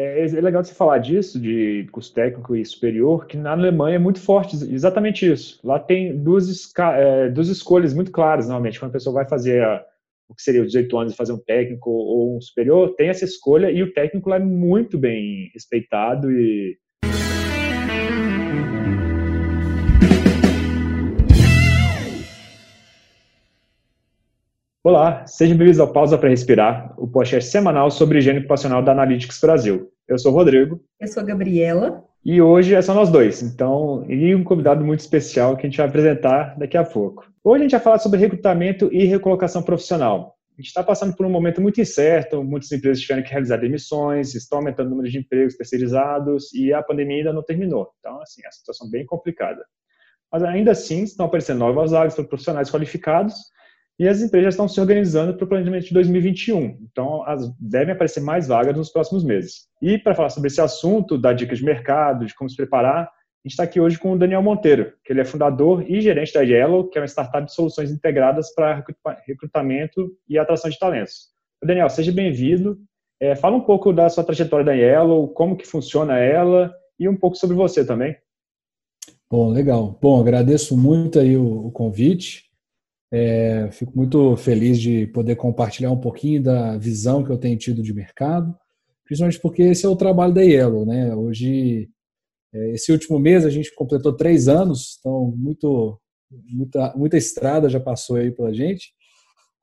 É, é, legal você falar disso, de curso técnico e superior, que na Alemanha é muito forte exatamente isso. Lá tem duas, é, duas escolhas muito claras, normalmente. Quando a pessoa vai fazer a, o que seria os 18 anos e fazer um técnico ou um superior, tem essa escolha e o técnico lá é muito bem respeitado e Olá, sejam bem-vindos ao Pausa para Respirar, o podcast semanal sobre higiene ocupacional da Analytics Brasil. Eu sou o Rodrigo. Eu sou a Gabriela. E hoje é só nós dois, então, e um convidado muito especial que a gente vai apresentar daqui a pouco. Hoje a gente vai falar sobre recrutamento e recolocação profissional. A gente está passando por um momento muito incerto, muitas empresas tiveram que realizar demissões, estão aumentando o número de empregos terceirizados e a pandemia ainda não terminou. Então, assim, é a situação bem complicada. Mas ainda assim, estão aparecendo novas vagas para profissionais qualificados e as empresas estão se organizando para o planejamento de 2021. Então, devem aparecer mais vagas nos próximos meses. E para falar sobre esse assunto, dar dicas de mercado, de como se preparar, a gente está aqui hoje com o Daniel Monteiro, que ele é fundador e gerente da Yellow, que é uma startup de soluções integradas para recrutamento e atração de talentos. Daniel, seja bem-vindo. É, fala um pouco da sua trajetória da Yellow, como que funciona ela e um pouco sobre você também. Bom, legal. Bom, agradeço muito aí o, o convite. É, fico muito feliz de poder compartilhar um pouquinho da visão que eu tenho tido de mercado, principalmente porque esse é o trabalho da Yellow. Né? Hoje, é, esse último mês, a gente completou três anos, então muito, muita, muita estrada já passou aí pela gente.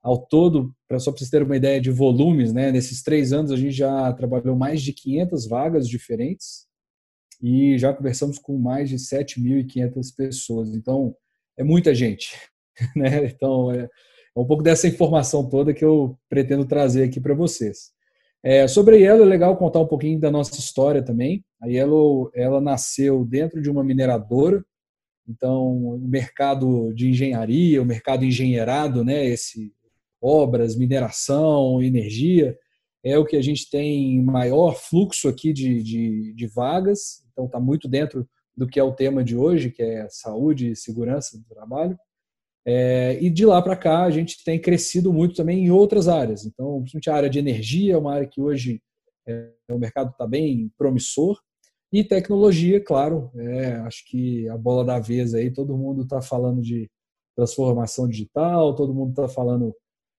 Ao todo, para só para vocês terem uma ideia de volumes, né? nesses três anos a gente já trabalhou mais de 500 vagas diferentes e já conversamos com mais de 7.500 pessoas. Então, é muita gente. né? Então, é, é, um pouco dessa informação toda que eu pretendo trazer aqui para vocês. É, sobre a Yellow, é legal contar um pouquinho da nossa história também. A Yellow, ela nasceu dentro de uma mineradora, então o mercado de engenharia, o mercado engenheirado, né, esse obras, mineração, energia, é o que a gente tem maior fluxo aqui de, de, de vagas, então está muito dentro do que é o tema de hoje, que é saúde e segurança do trabalho. É, e de lá para cá a gente tem crescido muito também em outras áreas. Então, principalmente a área de energia é uma área que hoje é, o mercado está bem promissor. E tecnologia, claro, é, acho que a bola da vez aí, todo mundo está falando de transformação digital, todo mundo está falando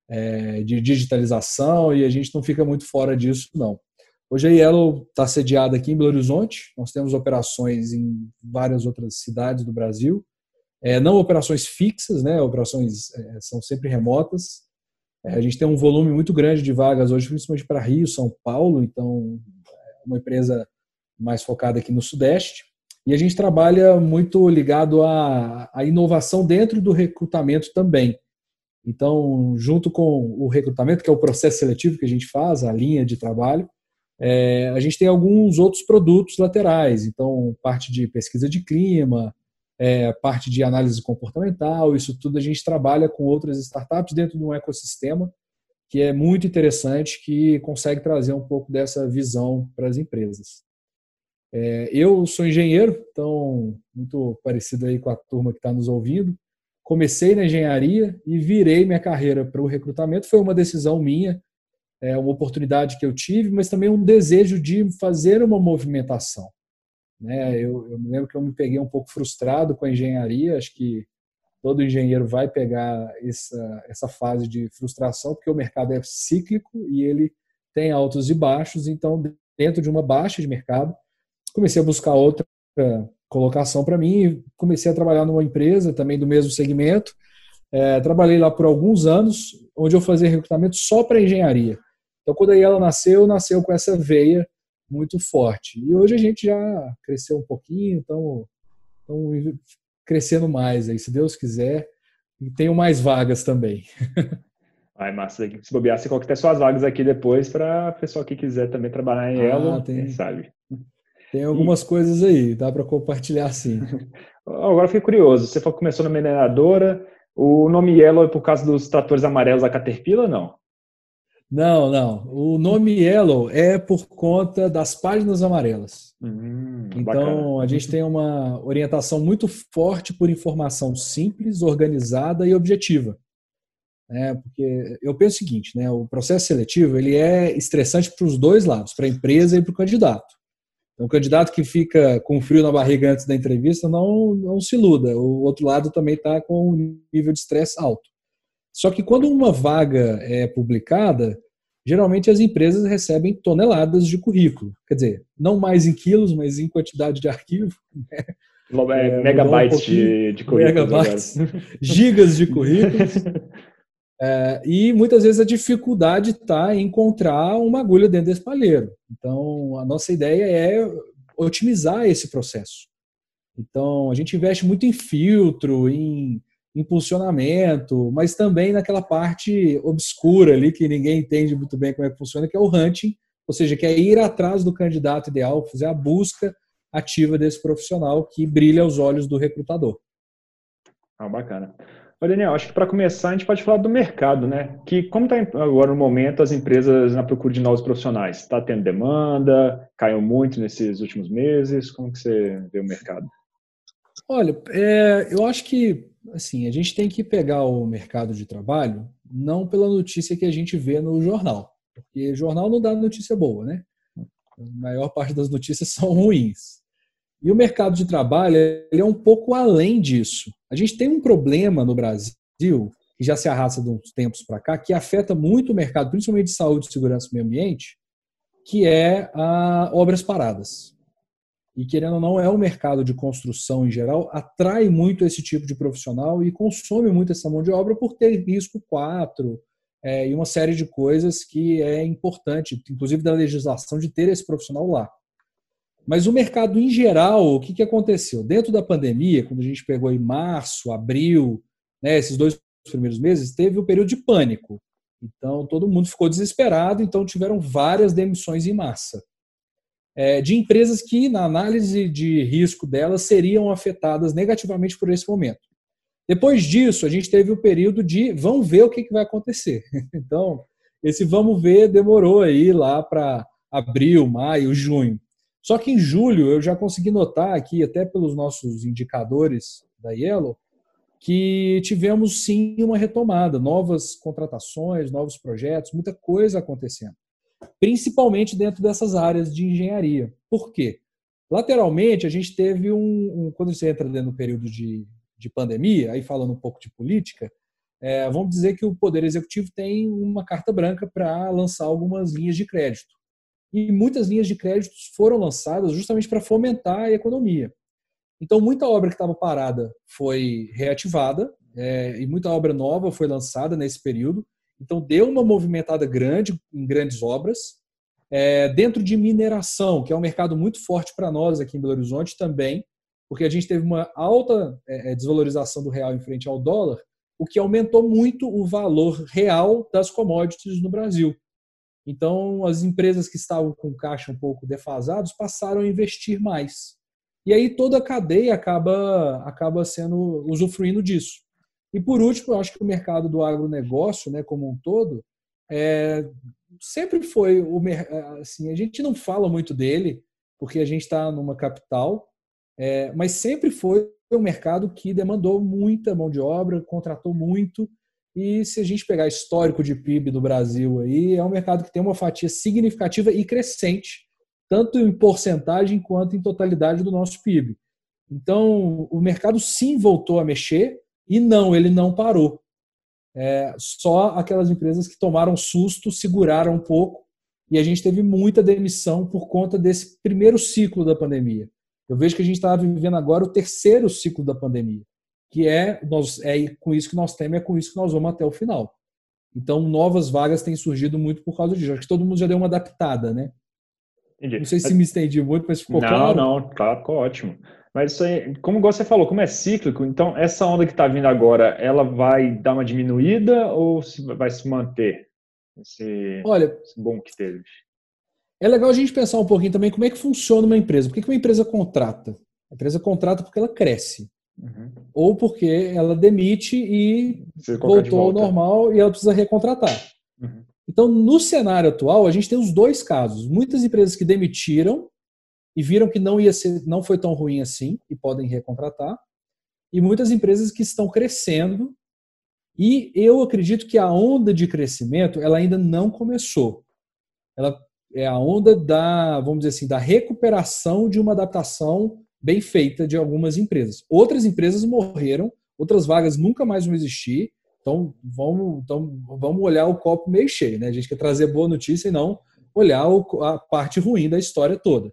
é, de digitalização e a gente não fica muito fora disso, não. Hoje a Yellow está sediada aqui em Belo Horizonte, nós temos operações em várias outras cidades do Brasil, é, não operações fixas, né? Operações é, são sempre remotas. É, a gente tem um volume muito grande de vagas hoje, principalmente para Rio, São Paulo, então é uma empresa mais focada aqui no Sudeste. E a gente trabalha muito ligado à, à inovação dentro do recrutamento também. Então, junto com o recrutamento, que é o processo seletivo que a gente faz, a linha de trabalho, é, a gente tem alguns outros produtos laterais. Então, parte de pesquisa de clima, é, parte de análise comportamental, isso tudo a gente trabalha com outras startups dentro de um ecossistema que é muito interessante, que consegue trazer um pouco dessa visão para as empresas. É, eu sou engenheiro, então muito parecido aí com a turma que está nos ouvindo. Comecei na engenharia e virei minha carreira para o recrutamento. Foi uma decisão minha, é uma oportunidade que eu tive, mas também um desejo de fazer uma movimentação. Né? Eu, eu me lembro que eu me peguei um pouco frustrado com a engenharia, acho que todo engenheiro vai pegar essa, essa fase de frustração, porque o mercado é cíclico e ele tem altos e baixos, então, dentro de uma baixa de mercado, comecei a buscar outra colocação para mim comecei a trabalhar numa empresa também do mesmo segmento. É, trabalhei lá por alguns anos, onde eu fazia recrutamento só para engenharia. Então, quando aí ela nasceu, nasceu com essa veia muito forte. E hoje a gente já cresceu um pouquinho, estamos crescendo mais aí, se Deus quiser. E tenho mais vagas também. Ai, massa. Se bobear, você coloca até suas vagas aqui depois para o pessoal que quiser também trabalhar em ah, Elo, tem, quem sabe. Tem algumas e... coisas aí, dá para compartilhar sim. Agora fiquei curioso, você começou na mineradora, o nome Yellow é por causa dos tratores amarelos da Caterpillar ou não? Não, não. O nome Yellow é por conta das páginas amarelas. Hum, então, bacana. a gente tem uma orientação muito forte por informação simples, organizada e objetiva. Né? Porque eu penso o seguinte, né? o processo seletivo ele é estressante para os dois lados, para a empresa e para o candidato. Então, o candidato que fica com frio na barriga antes da entrevista não, não se iluda. O outro lado também está com um nível de estresse alto. Só que quando uma vaga é publicada, geralmente as empresas recebem toneladas de currículo. Quer dizer, não mais em quilos, mas em quantidade de arquivo. Né? É, megabytes um de, de currículos. Megabytes, gigas de currículos. É, e muitas vezes a dificuldade está em encontrar uma agulha dentro desse palheiro. Então, a nossa ideia é otimizar esse processo. Então, a gente investe muito em filtro, em impulsionamento, mas também naquela parte obscura ali que ninguém entende muito bem como é que funciona, que é o hunting, ou seja, que é ir atrás do candidato ideal, fazer a busca ativa desse profissional que brilha aos olhos do recrutador. Ah, bacana. Ô, Daniel, acho que para começar a gente pode falar do mercado, né? Que como está agora no momento as empresas na procura de novos profissionais? Está tendo demanda? Caiu muito nesses últimos meses? Como que você vê o mercado? Olha, é, eu acho que assim a gente tem que pegar o mercado de trabalho não pela notícia que a gente vê no jornal, porque jornal não dá notícia boa, né? A maior parte das notícias são ruins. E o mercado de trabalho ele é um pouco além disso. A gente tem um problema no Brasil, que já se arrasta de uns tempos para cá, que afeta muito o mercado, principalmente de saúde, segurança e meio ambiente, que é a obras paradas. E querendo ou não, é o mercado de construção em geral, atrai muito esse tipo de profissional e consome muito essa mão de obra por ter risco 4 é, e uma série de coisas que é importante, inclusive da legislação, de ter esse profissional lá. Mas o mercado em geral, o que, que aconteceu? Dentro da pandemia, quando a gente pegou em março, abril, né, esses dois primeiros meses, teve o um período de pânico. Então, todo mundo ficou desesperado, então tiveram várias demissões em massa. É, de empresas que, na análise de risco delas, seriam afetadas negativamente por esse momento. Depois disso, a gente teve o período de vamos ver o que, que vai acontecer. Então, esse vamos ver demorou aí lá para abril, maio, junho. Só que em julho eu já consegui notar aqui, até pelos nossos indicadores da Yellow, que tivemos sim uma retomada, novas contratações, novos projetos, muita coisa acontecendo. Principalmente dentro dessas áreas de engenharia. Por quê? Lateralmente, a gente teve um. um quando você entra dentro do período de, de pandemia, aí falando um pouco de política, é, vamos dizer que o Poder Executivo tem uma carta branca para lançar algumas linhas de crédito e muitas linhas de créditos foram lançadas justamente para fomentar a economia. Então, muita obra que estava parada foi reativada é, e muita obra nova foi lançada nesse período. Então, deu uma movimentada grande em grandes obras. É, dentro de mineração, que é um mercado muito forte para nós aqui em Belo Horizonte também, porque a gente teve uma alta é, é desvalorização do real em frente ao dólar, o que aumentou muito o valor real das commodities no Brasil. Então, as empresas que estavam com caixa um pouco defasados passaram a investir mais. E aí toda a cadeia acaba, acaba sendo usufruindo disso. E por último, eu acho que o mercado do agronegócio, né, como um todo, é, sempre foi o assim, a gente não fala muito dele porque a gente está numa capital, é, mas sempre foi um mercado que demandou muita mão de obra, contratou muito e se a gente pegar histórico de PIB do Brasil aí, é um mercado que tem uma fatia significativa e crescente, tanto em porcentagem quanto em totalidade do nosso PIB. Então, o mercado sim voltou a mexer e não, ele não parou. É, só aquelas empresas que tomaram susto seguraram um pouco e a gente teve muita demissão por conta desse primeiro ciclo da pandemia. Eu vejo que a gente está vivendo agora o terceiro ciclo da pandemia que é, nós, é com isso que nós temos, é com isso que nós vamos até o final. Então, novas vagas têm surgido muito por causa disso. Acho que todo mundo já deu uma adaptada, né? Entendi. Não sei se me estendi muito, mas ficou não, claro. Não, não, claro, ficou ótimo. Mas isso aí, como você falou, como é cíclico, então essa onda que está vindo agora, ela vai dar uma diminuída ou vai se manter? Esse, Olha, esse bom que teve. É legal a gente pensar um pouquinho também como é que funciona uma empresa. Por que uma empresa contrata? A empresa contrata porque ela cresce. Uhum. Ou porque ela demite e voltou ao normal e ela precisa recontratar. Uhum. Então, no cenário atual, a gente tem os dois casos. Muitas empresas que demitiram e viram que não ia ser, não foi tão ruim assim e podem recontratar. E muitas empresas que estão crescendo E eu acredito que a onda de crescimento ela ainda não começou. Ela é a onda da, vamos dizer assim, da recuperação de uma adaptação bem feita de algumas empresas. Outras empresas morreram, outras vagas nunca mais vão existir. Então vamos, então, vamos olhar o copo meio cheio, né? A gente quer trazer boa notícia e não olhar a parte ruim da história toda.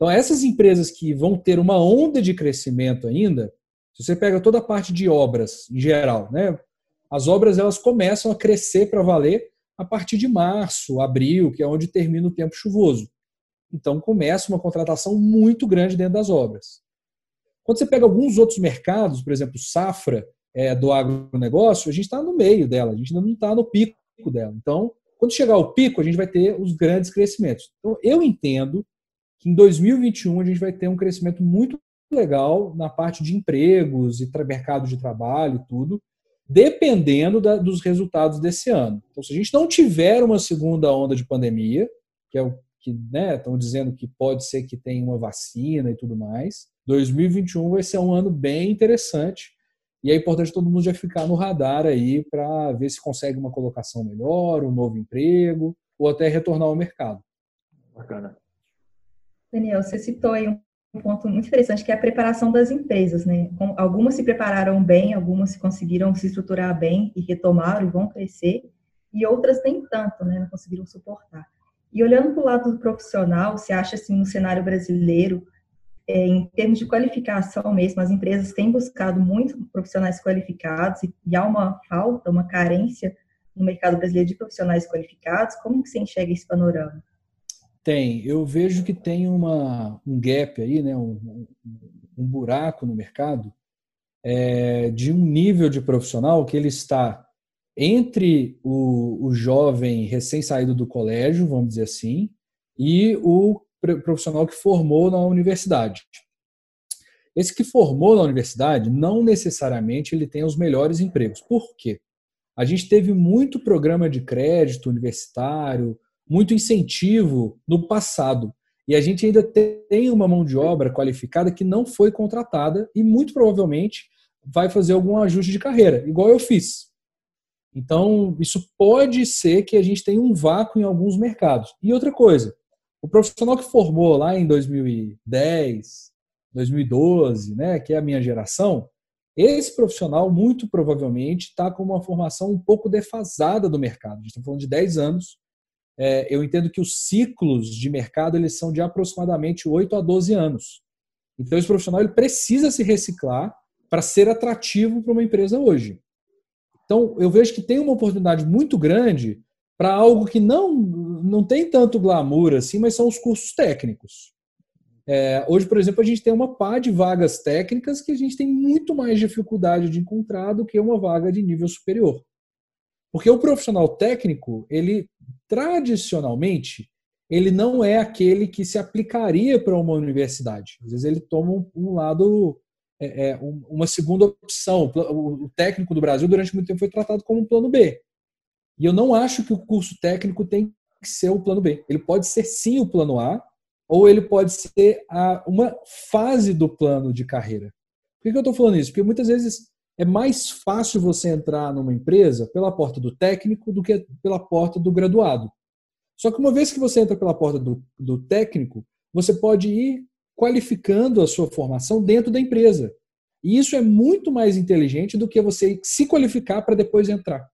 Então essas empresas que vão ter uma onda de crescimento ainda, se você pega toda a parte de obras em geral, né? As obras elas começam a crescer para valer a partir de março, abril, que é onde termina o tempo chuvoso. Então começa uma contratação muito grande dentro das obras. Quando você pega alguns outros mercados, por exemplo, safra é, do agronegócio, a gente está no meio dela, a gente ainda não está no pico dela. Então, quando chegar ao pico, a gente vai ter os grandes crescimentos. Então, eu entendo que em 2021 a gente vai ter um crescimento muito legal na parte de empregos e mercado de trabalho e tudo, dependendo da, dos resultados desse ano. Então, se a gente não tiver uma segunda onda de pandemia, que é o que né, estão dizendo que pode ser que tenha uma vacina e tudo mais, 2021 vai ser um ano bem interessante e é importante todo mundo já ficar no radar aí para ver se consegue uma colocação melhor, um novo emprego ou até retornar ao mercado. Bacana. Daniel, você citou aí um ponto muito interessante que é a preparação das empresas, né? Algumas se prepararam bem, algumas conseguiram se estruturar bem e retomaram e vão crescer, e outras nem tanto, né? Não conseguiram suportar. E olhando para o lado do profissional, você acha assim no cenário brasileiro, é, em termos de qualificação mesmo, as empresas têm buscado muito profissionais qualificados e, e há uma falta, uma carência no mercado brasileiro de profissionais qualificados. Como que você enxerga esse panorama? Tem, eu vejo que tem uma, um gap aí, né, um, um buraco no mercado é, de um nível de profissional que ele está entre o, o jovem recém-saído do colégio, vamos dizer assim, e o profissional que formou na universidade. Esse que formou na universidade, não necessariamente ele tem os melhores empregos. Por quê? A gente teve muito programa de crédito universitário, muito incentivo no passado. E a gente ainda tem uma mão de obra qualificada que não foi contratada e muito provavelmente vai fazer algum ajuste de carreira, igual eu fiz. Então, isso pode ser que a gente tenha um vácuo em alguns mercados. E outra coisa, o profissional que formou lá em 2010, 2012, né, que é a minha geração, esse profissional muito provavelmente está com uma formação um pouco defasada do mercado. A gente está falando de 10 anos. É, eu entendo que os ciclos de mercado eles são de aproximadamente 8 a 12 anos. Então, esse profissional ele precisa se reciclar para ser atrativo para uma empresa hoje. Então, eu vejo que tem uma oportunidade muito grande para algo que não, não tem tanto glamour assim, mas são os cursos técnicos. É, hoje, por exemplo, a gente tem uma pá de vagas técnicas que a gente tem muito mais dificuldade de encontrar do que uma vaga de nível superior. Porque o profissional técnico, ele tradicionalmente, ele não é aquele que se aplicaria para uma universidade. Às vezes ele toma um lado é, é uma segunda opção. O técnico do Brasil, durante muito tempo, foi tratado como um plano B. E eu não acho que o curso técnico tem que ser o plano B. Ele pode ser sim o plano A, ou ele pode ser a, uma fase do plano de carreira. Por que, que eu estou falando isso? Porque muitas vezes é mais fácil você entrar numa empresa pela porta do técnico do que pela porta do graduado. Só que uma vez que você entra pela porta do, do técnico, você pode ir qualificando a sua formação dentro da empresa. E isso é muito mais inteligente do que você se qualificar para depois entrar.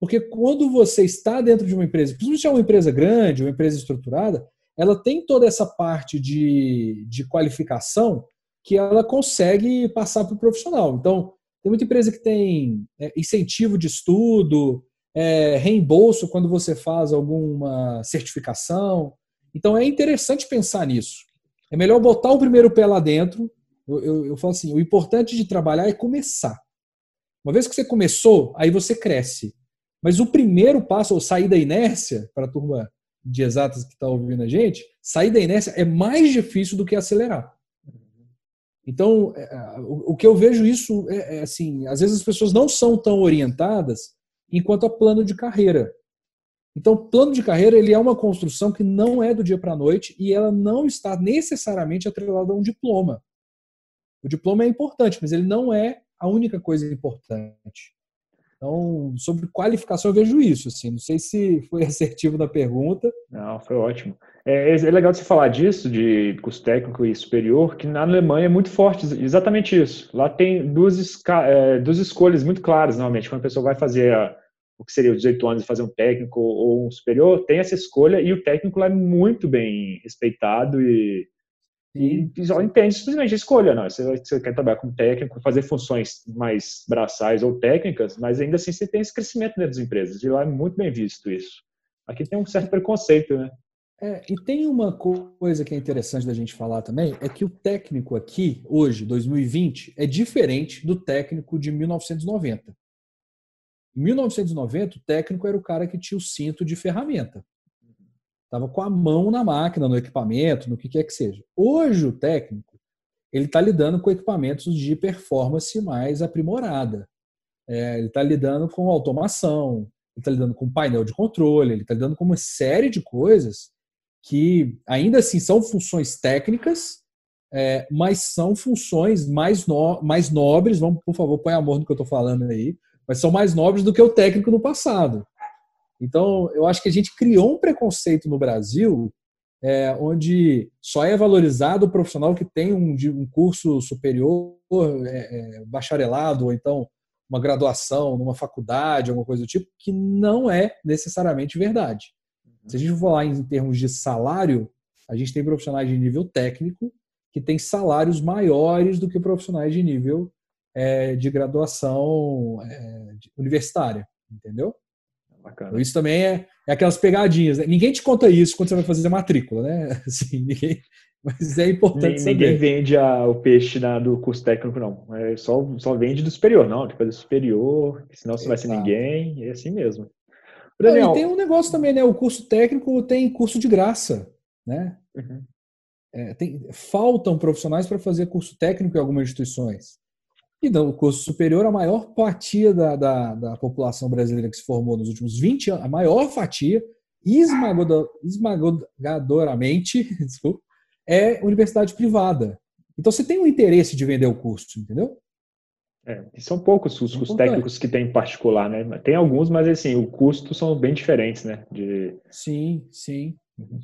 Porque quando você está dentro de uma empresa, principalmente se é uma empresa grande, uma empresa estruturada, ela tem toda essa parte de, de qualificação que ela consegue passar para o profissional. Então, tem muita empresa que tem é, incentivo de estudo, é, reembolso quando você faz alguma certificação. Então, é interessante pensar nisso. É melhor botar o primeiro pé lá dentro. Eu, eu, eu falo assim: o importante de trabalhar é começar. Uma vez que você começou, aí você cresce. Mas o primeiro passo, ou sair da inércia, para a turma de exatas que está ouvindo a gente, sair da inércia é mais difícil do que acelerar. Então, é, é, o que eu vejo isso é, é assim, às vezes as pessoas não são tão orientadas enquanto a plano de carreira. Então, plano de carreira ele é uma construção que não é do dia para a noite e ela não está necessariamente atrelada a um diploma. O diploma é importante, mas ele não é a única coisa importante. Então, sobre qualificação, eu vejo isso. Assim, não sei se foi assertivo na pergunta. Não, foi ótimo. É, é legal você falar disso, de curso técnico e superior, que na Alemanha é muito forte exatamente isso. Lá tem duas, é, duas escolhas muito claras, normalmente. Quando a pessoa vai fazer a, o que seria os 18 anos e fazer um técnico ou um superior, tem essa escolha e o técnico lá é muito bem respeitado e e só entende simplesmente a escolha, não. Você, você quer trabalhar como técnico, fazer funções mais braçais ou técnicas, mas ainda assim você tem esse crescimento dentro das empresas. E lá é muito bem visto isso. Aqui tem um certo preconceito, né? É, e tem uma coisa que é interessante da gente falar também, é que o técnico aqui, hoje, 2020, é diferente do técnico de 1990. Em 1990, o técnico era o cara que tinha o cinto de ferramenta. Estava com a mão na máquina, no equipamento, no que quer que seja. Hoje, o técnico ele está lidando com equipamentos de performance mais aprimorada. É, ele está lidando com automação, ele está lidando com painel de controle, ele está lidando com uma série de coisas que ainda assim são funções técnicas, é, mas são funções mais, no, mais nobres. Vamos, por favor, põe amor no que eu estou falando aí, mas são mais nobres do que o técnico no passado. Então, eu acho que a gente criou um preconceito no Brasil é, onde só é valorizado o profissional que tem um, um curso superior, é, é, bacharelado, ou então uma graduação numa faculdade, alguma coisa do tipo, que não é necessariamente verdade. Se a gente for falar em termos de salário, a gente tem profissionais de nível técnico que têm salários maiores do que profissionais de nível é, de graduação é, universitária, entendeu? Bacana. Isso também é, é aquelas pegadinhas. Né? Ninguém te conta isso quando você vai fazer matrícula, né? Assim, ninguém, mas é importante saber. Ninguém vende a, o peixe na, do curso técnico, não. É só, só vende do superior, não. Tem que fazer superior, senão você Exato. vai ser ninguém. É assim mesmo. Daniel, não, e tem um negócio também, né? O curso técnico tem curso de graça, né? Uhum. É, tem, faltam profissionais para fazer curso técnico em algumas instituições. E no curso superior, a maior fatia da, da, da, população brasileira que se formou nos últimos 20 anos, a maior fatia, esmagadoramente, desculpa, é universidade privada. Então você tem um interesse de vender o curso, entendeu? É, são poucos os cursos técnicos que tem em particular, né? Tem alguns, mas assim, o custo são bem diferentes, né? De... Sim, sim. Uhum.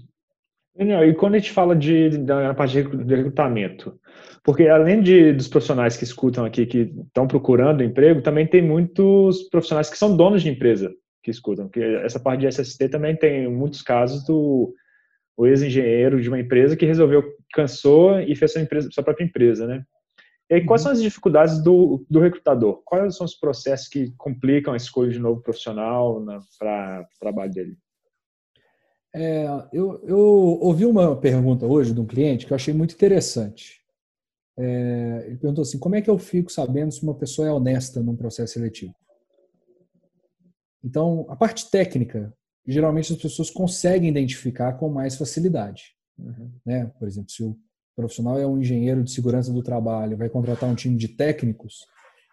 Daniel, e quando a gente fala de, da parte de recrutamento, porque além de, dos profissionais que escutam aqui, que estão procurando emprego, também tem muitos profissionais que são donos de empresa que escutam, que essa parte de SST também tem muitos casos do ex-engenheiro de uma empresa que resolveu, cansou e fez sua, empresa, sua própria empresa, né? E aí, quais uhum. são as dificuldades do, do recrutador? Quais são os processos que complicam a escolha de novo profissional para o trabalho dele? É, eu, eu, ouvi uma pergunta hoje de um cliente que eu achei muito interessante. É, ele perguntou assim: como é que eu fico sabendo se uma pessoa é honesta num processo seletivo? Então, a parte técnica, geralmente as pessoas conseguem identificar com mais facilidade. Uhum. Né? Por exemplo, se o profissional é um engenheiro de segurança do trabalho, vai contratar um time de técnicos,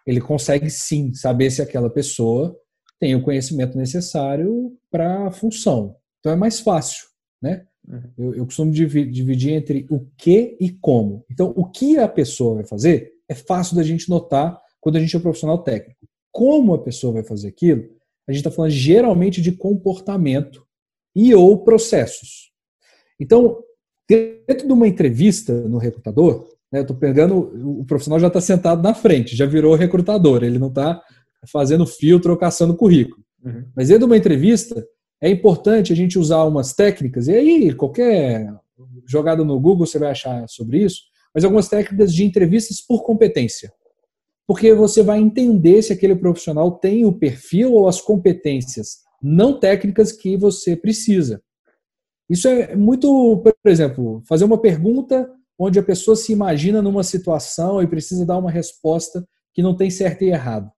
ele consegue sim saber se aquela pessoa tem o conhecimento necessário para a função. Então é mais fácil, né? Uhum. Eu, eu, costumo dividir entre o que e como. Então, o que a pessoa vai fazer é fácil da gente notar quando a gente é profissional técnico. Como a pessoa vai fazer aquilo, a gente está falando geralmente de comportamento e ou processos. Então, dentro de uma entrevista no recrutador, né, eu estou pegando, o profissional já está sentado na frente, já virou recrutador, ele não está fazendo filtro ou caçando currículo. Uhum. Mas dentro de uma entrevista, é importante a gente usar umas técnicas, e aí qualquer jogada no Google você vai achar sobre isso, mas algumas técnicas de entrevistas por competência. Porque você vai entender se aquele profissional tem o perfil ou as competências não técnicas que você precisa. Isso é muito, por exemplo, fazer uma pergunta onde a pessoa se imagina numa situação e precisa dar uma resposta que não tem certo e errado.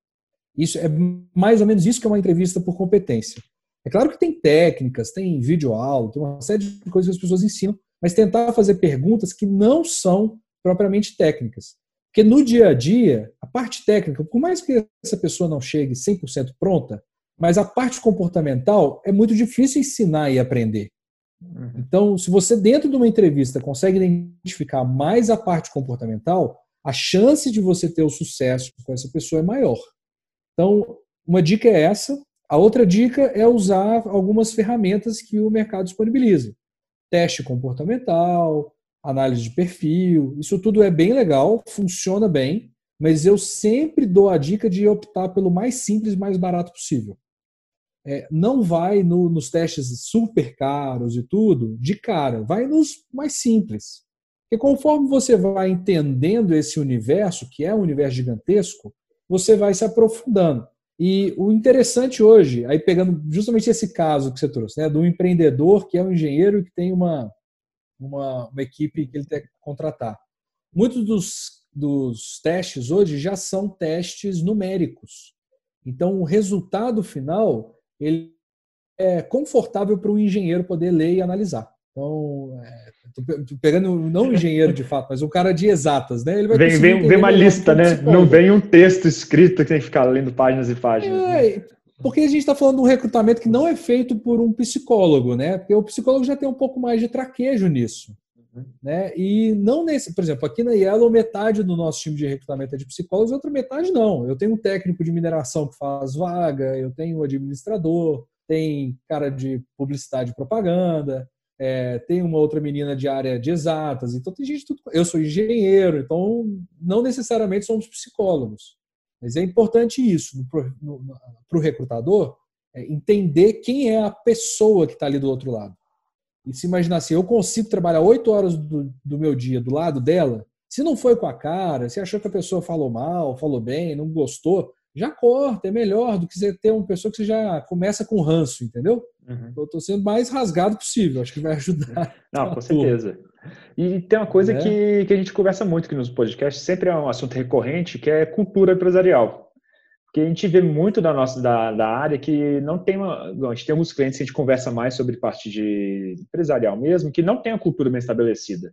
Isso é mais ou menos isso que é uma entrevista por competência. É claro que tem técnicas, tem vídeo aula, tem uma série de coisas que as pessoas ensinam, mas tentar fazer perguntas que não são propriamente técnicas. Porque no dia a dia, a parte técnica, por mais que essa pessoa não chegue 100% pronta, mas a parte comportamental é muito difícil ensinar e aprender. Uhum. Então, se você dentro de uma entrevista consegue identificar mais a parte comportamental, a chance de você ter o sucesso com essa pessoa é maior. Então, uma dica é essa. A outra dica é usar algumas ferramentas que o mercado disponibiliza. Teste comportamental, análise de perfil, isso tudo é bem legal, funciona bem, mas eu sempre dou a dica de optar pelo mais simples e mais barato possível. É, não vai no, nos testes super caros e tudo de cara, vai nos mais simples. Porque conforme você vai entendendo esse universo, que é um universo gigantesco, você vai se aprofundando. E o interessante hoje, aí pegando justamente esse caso que você trouxe, né, do empreendedor que é um engenheiro que tem uma, uma, uma equipe que ele tem que contratar. Muitos dos, dos testes hoje já são testes numéricos. Então, o resultado final ele é confortável para o engenheiro poder ler e analisar. Então, é, pegando não o engenheiro de fato, mas o cara de exatas, né? Ele vai vem, vem, vem uma lista, né? Não vem um texto escrito que tem que ficar lendo páginas e páginas. É, né? Porque a gente está falando de um recrutamento que não é feito por um psicólogo, né? Porque o psicólogo já tem um pouco mais de traquejo nisso. Uhum. Né? E não nesse, por exemplo, aqui na Yellow, metade do nosso time de recrutamento é de psicólogos, outra metade não. Eu tenho um técnico de mineração que faz vaga, eu tenho um administrador, tem cara de publicidade e propaganda, é, tem uma outra menina de área de exatas, então tem gente tudo. Eu sou engenheiro, então não necessariamente somos psicólogos. Mas é importante isso para o recrutador é entender quem é a pessoa que está ali do outro lado. E se imaginar assim, eu consigo trabalhar oito horas do, do meu dia do lado dela, se não foi com a cara, se achou que a pessoa falou mal, falou bem, não gostou, já corta, é melhor do que você ter uma pessoa que você já começa com ranço, entendeu? Uhum. Eu estou sendo mais rasgado possível, acho que vai ajudar. Não, com certeza. E tem uma coisa é. que, que a gente conversa muito aqui nos podcasts, sempre é um assunto recorrente, que é cultura empresarial. Porque a gente vê muito da nossa da, da área que não tem uma. a gente tem alguns clientes que a gente conversa mais sobre parte de empresarial mesmo, que não tem a cultura bem estabelecida.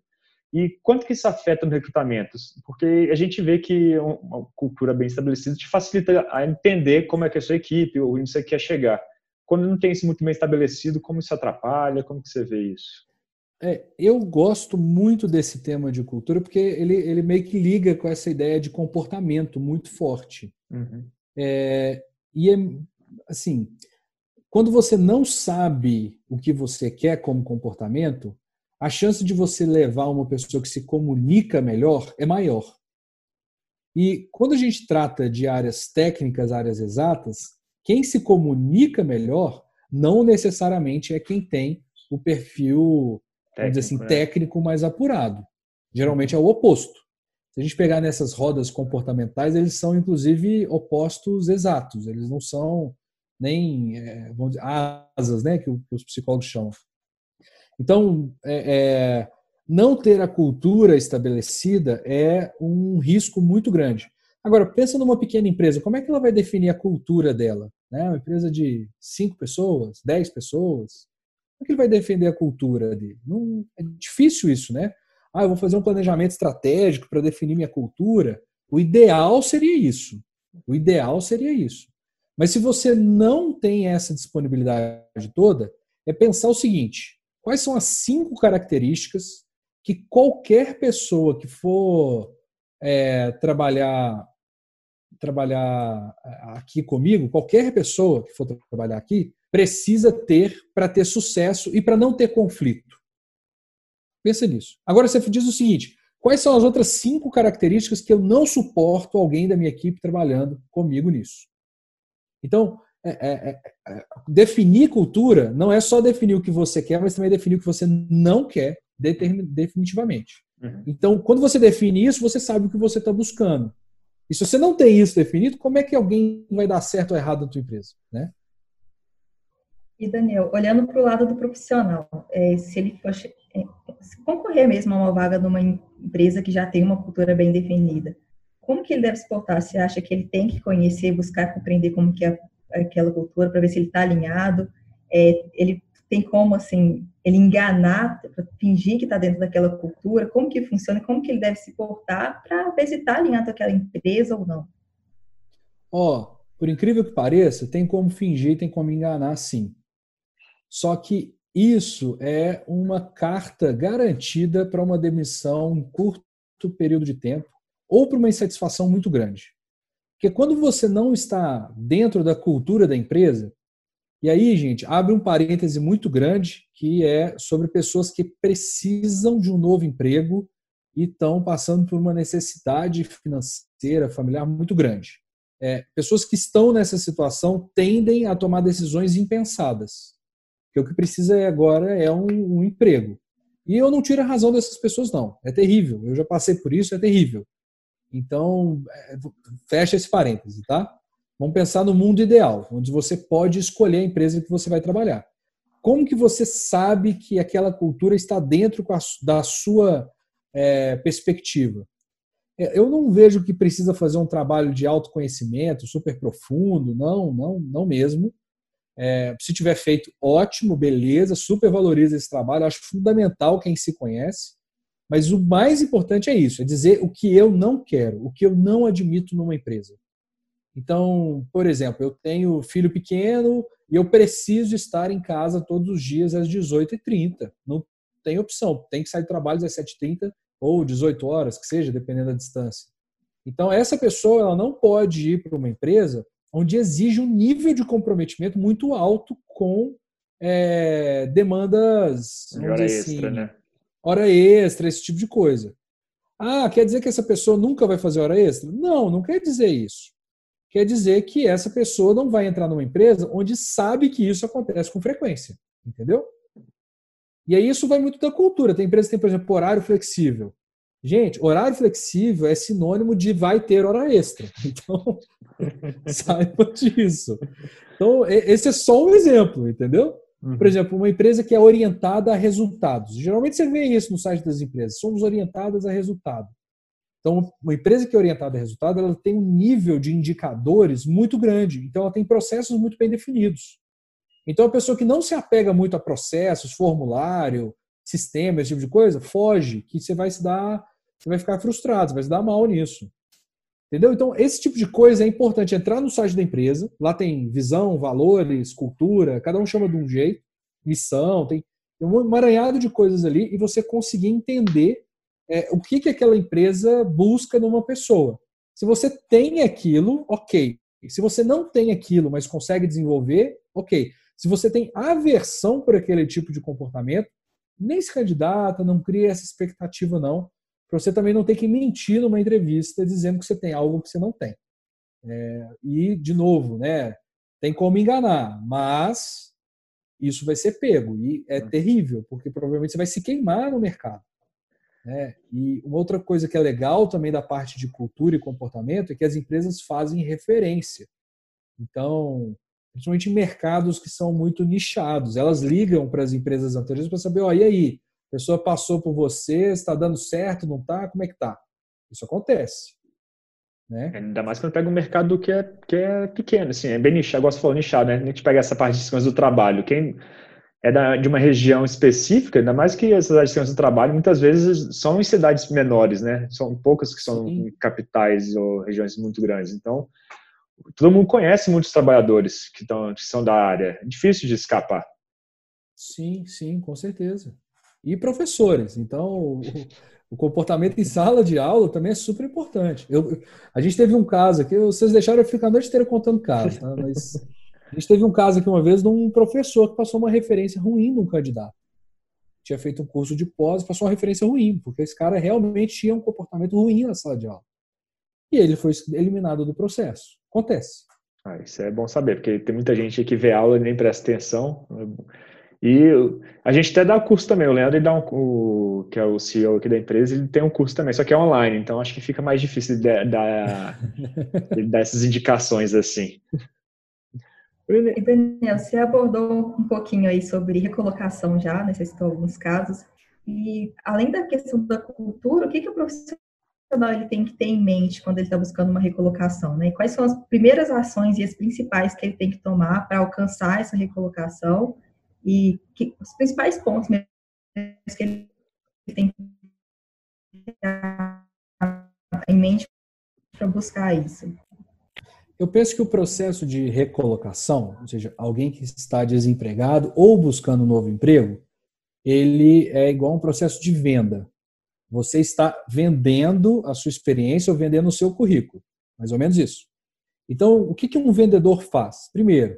E quanto que isso afeta no recrutamento? Porque a gente vê que uma cultura bem estabelecida te facilita a entender como é que é a sua equipe, onde você quer chegar. Quando não tem isso muito bem estabelecido, como isso atrapalha? Como que você vê isso? É, eu gosto muito desse tema de cultura porque ele, ele meio que liga com essa ideia de comportamento muito forte. Uhum. É, e é, assim, quando você não sabe o que você quer como comportamento, a chance de você levar uma pessoa que se comunica melhor é maior. E quando a gente trata de áreas técnicas, áreas exatas, quem se comunica melhor não necessariamente é quem tem o perfil, técnico, assim, né? técnico mais apurado. Geralmente é o oposto. Se a gente pegar nessas rodas comportamentais, eles são inclusive opostos exatos. Eles não são nem é, dizer, asas, né, que, os psicólogos chamam. Então, é, é, não ter a cultura estabelecida é um risco muito grande. Agora, pensa numa pequena empresa, como é que ela vai definir a cultura dela? Né? Uma empresa de cinco pessoas, dez pessoas, como é que ele vai defender a cultura dele? Não, é difícil isso, né? Ah, eu vou fazer um planejamento estratégico para definir minha cultura. O ideal seria isso. O ideal seria isso. Mas se você não tem essa disponibilidade toda, é pensar o seguinte: Quais são as cinco características que qualquer pessoa que for é, trabalhar trabalhar é, aqui comigo, qualquer pessoa que for trabalhar aqui, precisa ter para ter sucesso e para não ter conflito. Pensa nisso. Agora você diz o seguinte: quais são as outras cinco características que eu não suporto alguém da minha equipe trabalhando comigo nisso? Então, é, é, é, é, definir cultura não é só definir o que você quer, mas também definir o que você não quer definitivamente. Uhum. Então, quando você define isso, você sabe o que você está buscando. E se você não tem isso definido, como é que alguém vai dar certo ou errado na tua empresa, né? E Daniel, olhando para o lado do profissional, é, se ele é, se concorrer mesmo a uma vaga numa empresa que já tem uma cultura bem definida, como que ele deve se portar? Você acha que ele tem que conhecer, buscar compreender como que é aquela cultura para ver se ele está alinhado. É, ele tem como, assim, ele enganar, fingir que está dentro daquela cultura, como que funciona, como que ele deve se portar para ver se está alinhado àquela empresa ou não. Ó, oh, por incrível que pareça, tem como fingir, tem como enganar, sim. Só que isso é uma carta garantida para uma demissão em curto período de tempo ou para uma insatisfação muito grande. Porque quando você não está dentro da cultura da empresa, e aí, gente, abre um parêntese muito grande que é sobre pessoas que precisam de um novo emprego e estão passando por uma necessidade financeira, familiar muito grande. É, pessoas que estão nessa situação tendem a tomar decisões impensadas. Porque o que precisa agora é um, um emprego. E eu não tiro a razão dessas pessoas, não. É terrível. Eu já passei por isso, é terrível. Então, é, fecha esse parêntese, tá? Vamos pensar no mundo ideal, onde você pode escolher a empresa que você vai trabalhar. Como que você sabe que aquela cultura está dentro da sua é, perspectiva? É, eu não vejo que precisa fazer um trabalho de autoconhecimento super profundo, não, não, não mesmo. É, se tiver feito, ótimo, beleza, super valoriza esse trabalho, acho fundamental quem se conhece. Mas o mais importante é isso, é dizer o que eu não quero, o que eu não admito numa empresa. Então, por exemplo, eu tenho filho pequeno e eu preciso estar em casa todos os dias às 18h30. Não tem opção, tem que sair do trabalho às 7h30 ou 18 horas, que seja, dependendo da distância. Então, essa pessoa ela não pode ir para uma empresa onde exige um nível de comprometimento muito alto com é, demandas. Hora assim, extra, né? hora extra, esse tipo de coisa. Ah, quer dizer que essa pessoa nunca vai fazer hora extra? Não, não quer dizer isso. Quer dizer que essa pessoa não vai entrar numa empresa onde sabe que isso acontece com frequência. Entendeu? E aí isso vai muito da cultura. Tem empresas que tem, por exemplo, horário flexível. Gente, horário flexível é sinônimo de vai ter hora extra. Então, saiba disso. Então, esse é só um exemplo, entendeu? Uhum. Por exemplo, uma empresa que é orientada a resultados. Geralmente você vê isso no site das empresas. Somos orientadas a resultado. Então, uma empresa que é orientada a resultado, ela tem um nível de indicadores muito grande. Então, ela tem processos muito bem definidos. Então, a pessoa que não se apega muito a processos, formulário, sistema, esse tipo de coisa, foge, que você vai se dar, você vai ficar frustrado, você vai se dar mal nisso. Entendeu? Então, esse tipo de coisa é importante entrar no site da empresa. Lá tem visão, valores, cultura, cada um chama de um jeito, missão, tem, um emaranhado de coisas ali e você conseguir entender é, o que, que aquela empresa busca numa pessoa. Se você tem aquilo, ok. Se você não tem aquilo, mas consegue desenvolver, ok. Se você tem aversão por aquele tipo de comportamento, nem se candidata, não cria essa expectativa, não para você também não ter que mentir numa entrevista dizendo que você tem algo que você não tem. É, e, de novo, né, tem como enganar, mas isso vai ser pego. E é uhum. terrível, porque provavelmente você vai se queimar no mercado. Né? E uma outra coisa que é legal também da parte de cultura e comportamento é que as empresas fazem referência. Então, principalmente em mercados que são muito nichados, elas ligam para as empresas anteriores para saber, ó, e aí, a pessoa passou por você, está dando certo, não está? Como é que está? Isso acontece. Né? Ainda mais quando pega um mercado que é, que é pequeno, assim, é bem nichado, gosto de falar nichado, né? A gente pega essa parte de do trabalho. Quem é da, de uma região específica, ainda mais que essas áreas de segurança do trabalho, muitas vezes são em cidades menores, né? São poucas que são Sim. capitais ou regiões muito grandes. Então, todo mundo conhece muitos trabalhadores que, estão, que são da área. É difícil de escapar. Sim, sim, com certeza e professores. Então, o, o, comportamento em sala de aula também é super importante. Eu, a gente teve um caso aqui, vocês deixaram eu ficar a noite inteira contando casos, tá? mas a gente teve um caso aqui uma vez de um professor que passou uma referência ruim de um candidato. Tinha feito um curso de pós e passou uma referência ruim, porque esse cara realmente tinha um comportamento ruim na sala de aula. E ele foi eliminado do processo. Acontece. Ah, isso é bom saber, porque tem muita gente que vê aula e nem presta atenção. E a gente até dá curso também. O Leandro, ele dá um, o, que é o CEO aqui da empresa, ele tem um curso também, só que é online. Então acho que fica mais difícil de dar, de dar essas indicações assim. E Daniel, você abordou um pouquinho aí sobre recolocação já, né? alguns casos. E além da questão da cultura, o que, que o profissional ele tem que ter em mente quando ele está buscando uma recolocação? Né? E quais são as primeiras ações e as principais que ele tem que tomar para alcançar essa recolocação? e que, os principais pontos que ele tem que ter em mente para buscar isso. Eu penso que o processo de recolocação, ou seja, alguém que está desempregado ou buscando um novo emprego, ele é igual a um processo de venda. Você está vendendo a sua experiência ou vendendo o seu currículo. Mais ou menos isso. Então, o que, um vendedor faz? Primeiro,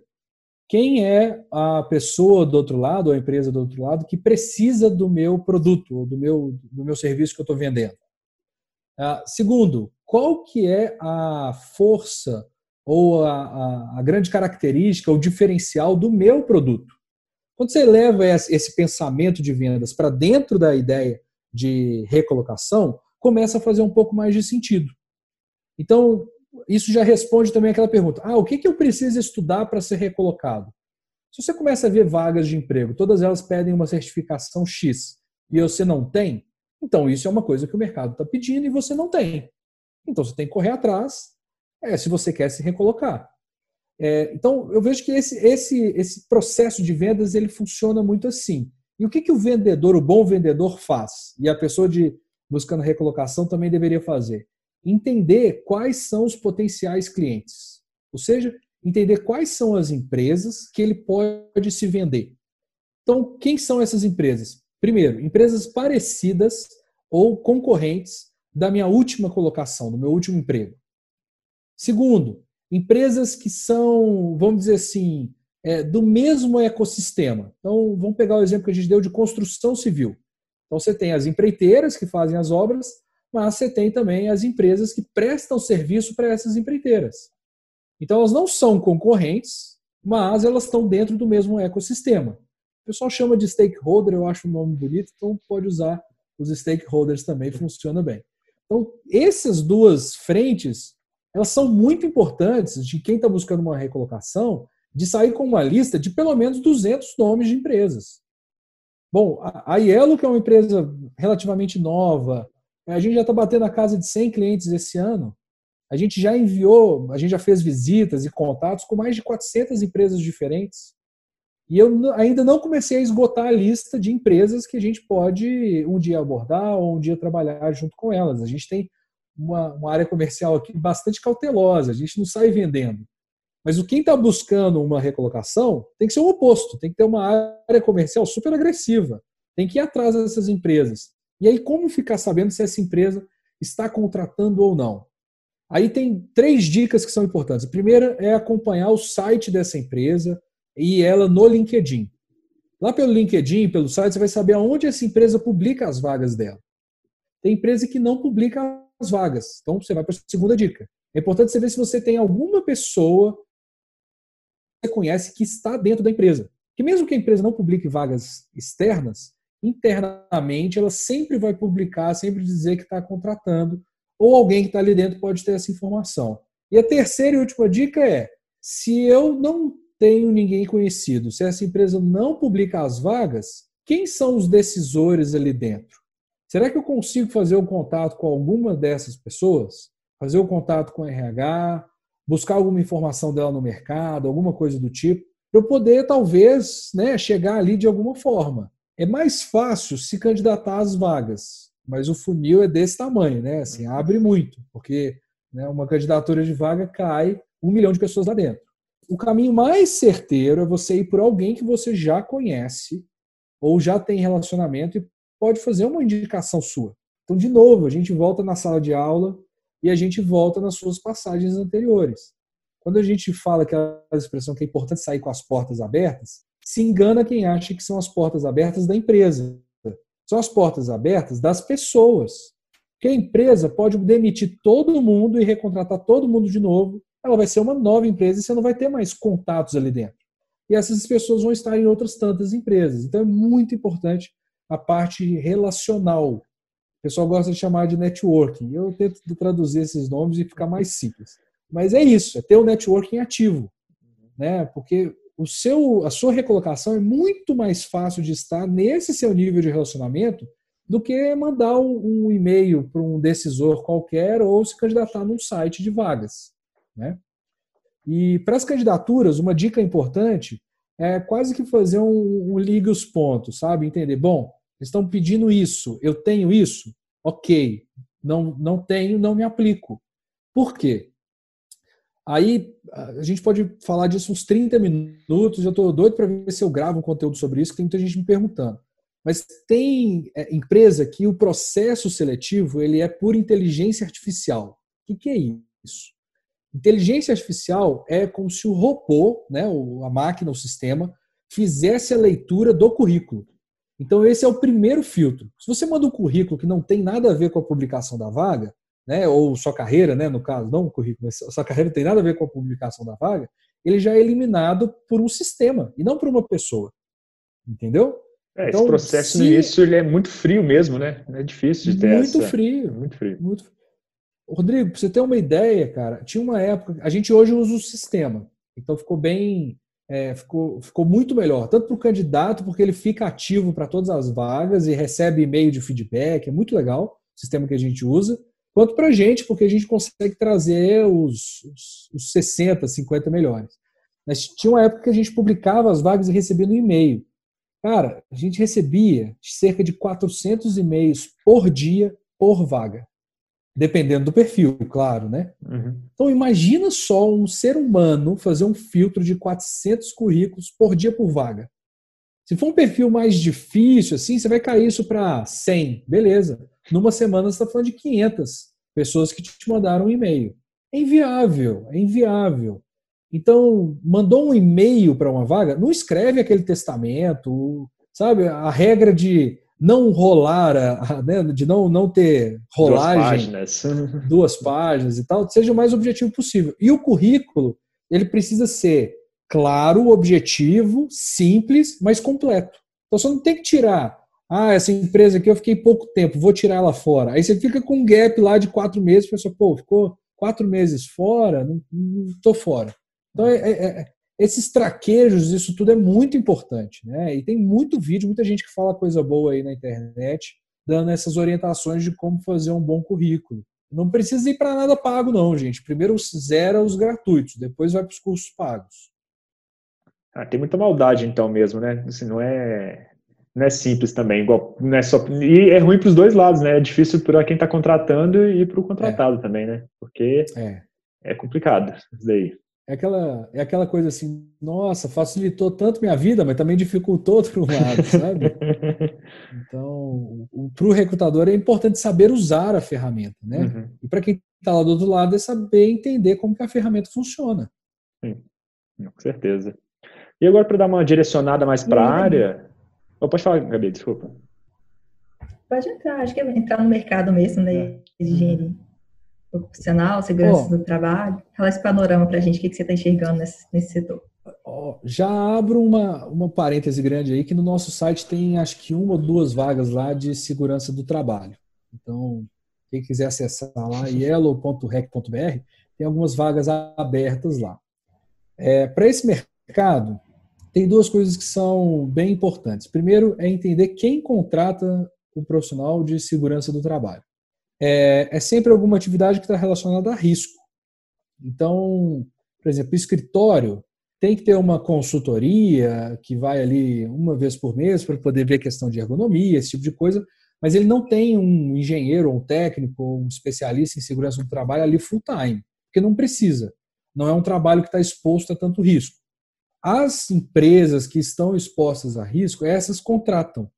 quem é a pessoa do outro lado, ou a empresa do outro lado, que precisa do meu produto, ou do meu, do meu serviço que eu estou vendendo? Uh, segundo, qual que é a força ou a, a, a, grande característica, o diferencial do meu produto? Quando você leva esse pensamento de vendas para dentro da ideia de recolocação, começa a fazer um pouco mais de sentido. Então, isso já responde também aquela pergunta: ah, o que, que eu preciso estudar para ser recolocado? Se você começa a ver vagas de emprego, todas elas pedem uma certificação X e você não tem, então isso é uma coisa que o mercado está pedindo e você não tem. Então você tem que correr atrás é, se você quer se recolocar. É, então eu vejo que esse, esse, esse processo de vendas ele funciona muito assim. E o que, que o vendedor, o bom vendedor, faz? E a pessoa de buscando recolocação também deveria fazer entender quais são os potenciais clientes. Ou seja, entender quais são as empresas que ele pode se vender. Então, quem são essas empresas? Primeiro, empresas parecidas ou concorrentes da minha última colocação, do meu último emprego. Segundo, empresas que são, vamos dizer assim, é, do mesmo ecossistema. Então, vamos pegar o exemplo que a gente deu de construção civil. Então, você tem as empreiteiras que fazem as obras, mas você tem também as empresas que prestam serviço para essas empreiteiras. Então, elas não são concorrentes, mas elas estão dentro do mesmo ecossistema. O pessoal chama de stakeholder, eu acho o nome bonito, então pode usar os stakeholders também, funciona bem. Então, essas duas frentes, elas são muito importantes de quem está buscando uma recolocação, de sair com uma lista de pelo menos 200 nomes de empresas. Bom, a Ielo, que é uma empresa relativamente nova, a gente já está batendo a casa de 100 clientes esse ano. A gente já enviou, a gente já fez visitas e contatos com mais de 400 empresas diferentes. E eu ainda não comecei a esgotar a lista de empresas que a gente pode um dia abordar ou um dia trabalhar junto com elas. A gente tem uma, uma área comercial aqui bastante cautelosa, a gente não sai vendendo. Mas o quem está buscando uma recolocação tem que ser o oposto, tem que ter uma área comercial super agressiva, tem que ir atrás dessas empresas. E aí, como ficar sabendo se essa empresa está contratando ou não? Aí tem três dicas que são importantes. A primeira é acompanhar o site dessa empresa e ela no LinkedIn. Lá pelo LinkedIn, pelo site, você vai saber aonde essa empresa publica as vagas dela. Tem empresa que não publica vagas. Então, você vai para a segunda dica. É importante você ver se você tem alguma pessoa que você conhece que está dentro da empresa. Que mesmo que a empresa não publique vagas externas, internamente ela sempre vai publicar, sempre dizer que está contratando, ou alguém que está ali dentro pode ter essa informação. E a terceira e última dica é: se eu não tenho ninguém conhecido, se essa empresa não publica as vagas, quem são os decisores ali dentro? Será que eu consigo fazer um contato com alguma dessas pessoas? Fazer o um contato com a RH, buscar alguma informação dela no mercado, alguma coisa do tipo, para eu poder, talvez, né, chegar ali de alguma forma. É mais fácil se candidatar às vagas, mas o funil é desse tamanho, né? Assim, abre muito, porque né, uma candidatura de vaga cai um milhão de pessoas lá dentro. O caminho mais certeiro é você ir por alguém que você já conhece ou já tem relacionamento e pode fazer uma indicação sua. Então, de novo, a gente volta na sala de aula e a gente volta nas suas passagens anteriores. Quando a gente fala aquela expressão que é importante sair com as portas abertas, se engana quem acha que são as portas abertas da empresa. São as portas abertas das pessoas. Que a empresa pode demitir todo mundo e recontratar todo mundo de novo. Ela vai ser uma nova empresa e você não vai ter mais contatos ali dentro. E essas pessoas vão estar em outras tantas empresas. Então é muito importante a parte relacional. O pessoal gosta de chamar de networking. Eu tento traduzir esses nomes e ficar mais simples. Mas é isso, é ter o networking ativo. Né? Porque o seu, a sua recolocação é muito mais fácil de estar nesse seu nível de relacionamento do que mandar um, um e-mail para um decisor qualquer ou se candidatar num site de vagas. Né? E para as candidaturas, uma dica importante é quase que fazer um, um ligue os pontos, sabe? Entender, bom, estão pedindo isso, eu tenho isso? Ok, não, não tenho, não me aplico. Por quê? Aí a gente pode falar disso uns 30 minutos. Já estou doido para ver se eu gravo um conteúdo sobre isso, que tem muita gente me perguntando. Mas tem é, empresa que o processo seletivo ele é por inteligência artificial. O que, que é isso? Inteligência artificial é como se o robô, né, a máquina, o sistema, fizesse a leitura do currículo. Então, esse é o primeiro filtro. Se você manda um currículo que não tem nada a ver com a publicação da vaga, né, ou sua carreira, né, no caso, não o currículo, mas sua carreira tem nada a ver com a publicação da vaga, ele já é eliminado por um sistema e não por uma pessoa. Entendeu? É, então, esse processo se... no início ele é muito frio mesmo, né? É difícil de ter muito essa... frio. Muito frio. Muito frio. Rodrigo, para você ter uma ideia, cara, tinha uma época. A gente hoje usa o sistema. Então ficou bem. É, ficou, ficou muito melhor, tanto para o candidato, porque ele fica ativo para todas as vagas e recebe e-mail de feedback, é muito legal o sistema que a gente usa, quanto para a gente, porque a gente consegue trazer os, os, os 60, 50 melhores. Mas tinha uma época que a gente publicava as vagas e recebia no e-mail. Cara, a gente recebia cerca de 400 e-mails por dia por vaga. Dependendo do perfil, claro, né? Uhum. Então imagina só um ser humano fazer um filtro de 400 currículos por dia por vaga. Se for um perfil mais difícil, assim, você vai cair isso para 100, beleza. Numa semana você está falando de 500 pessoas que te mandaram um e-mail. É inviável, é inviável. Então, mandou um e-mail para uma vaga, não escreve aquele testamento, sabe? A regra de não rolar, a, né? de não, não ter rolagem. Duas páginas. duas páginas e tal, seja o mais objetivo possível. E o currículo, ele precisa ser claro, objetivo, simples, mas completo. Então, você não tem que tirar. Ah, essa empresa aqui eu fiquei pouco tempo, vou tirar ela fora. Aí você fica com um gap lá de quatro meses, pessoal, pô, ficou quatro meses fora, não, não tô fora. Então, é, é, é, esses traquejos, isso tudo é muito importante. Né? E tem muito vídeo, muita gente que fala coisa boa aí na internet, dando essas orientações de como fazer um bom currículo. Não precisa ir para nada pago, não, gente. Primeiro zera os gratuitos, depois vai para os cursos pagos. Ah, tem muita maldade, então, mesmo, né? Assim, não é não é simples também, igual, não é só, e é ruim para os dois lados, né? É difícil para quem está contratando e para o contratado é. também, né? Porque é, é complicado isso daí é aquela, é aquela coisa assim, nossa, facilitou tanto minha vida, mas também dificultou outro lado, sabe? Então, para o recrutador é importante saber usar a ferramenta, né? Uhum. E para quem está lá do outro lado é saber entender como que a ferramenta funciona. Sim, com certeza. E agora, para dar uma direcionada mais para a área... Oh, pode falar, Gabi, desculpa. Pode entrar, acho que é entrar no mercado mesmo, né, é. de profissional, segurança oh. do trabalho? Fala esse panorama para a gente, o que, que você está enxergando nesse, nesse setor. Já abro uma, uma parêntese grande aí, que no nosso site tem acho que uma ou duas vagas lá de segurança do trabalho. Então, quem quiser acessar lá, yellow.rec.br, tem algumas vagas abertas lá. É, para esse mercado, tem duas coisas que são bem importantes. Primeiro é entender quem contrata o profissional de segurança do trabalho é, é sempre alguma atividade que está relacionada a risco. Então, por exemplo, escritório tem que ter uma consultoria que vai ali uma vez por mês para poder ver questão de ergonomia, esse tipo de coisa, mas ele não tem um engenheiro, um técnico, um especialista em segurança do trabalho ali full time, porque não precisa. Não é um trabalho que está exposto a tanto risco. As empresas que estão expostas a risco, essas contratam.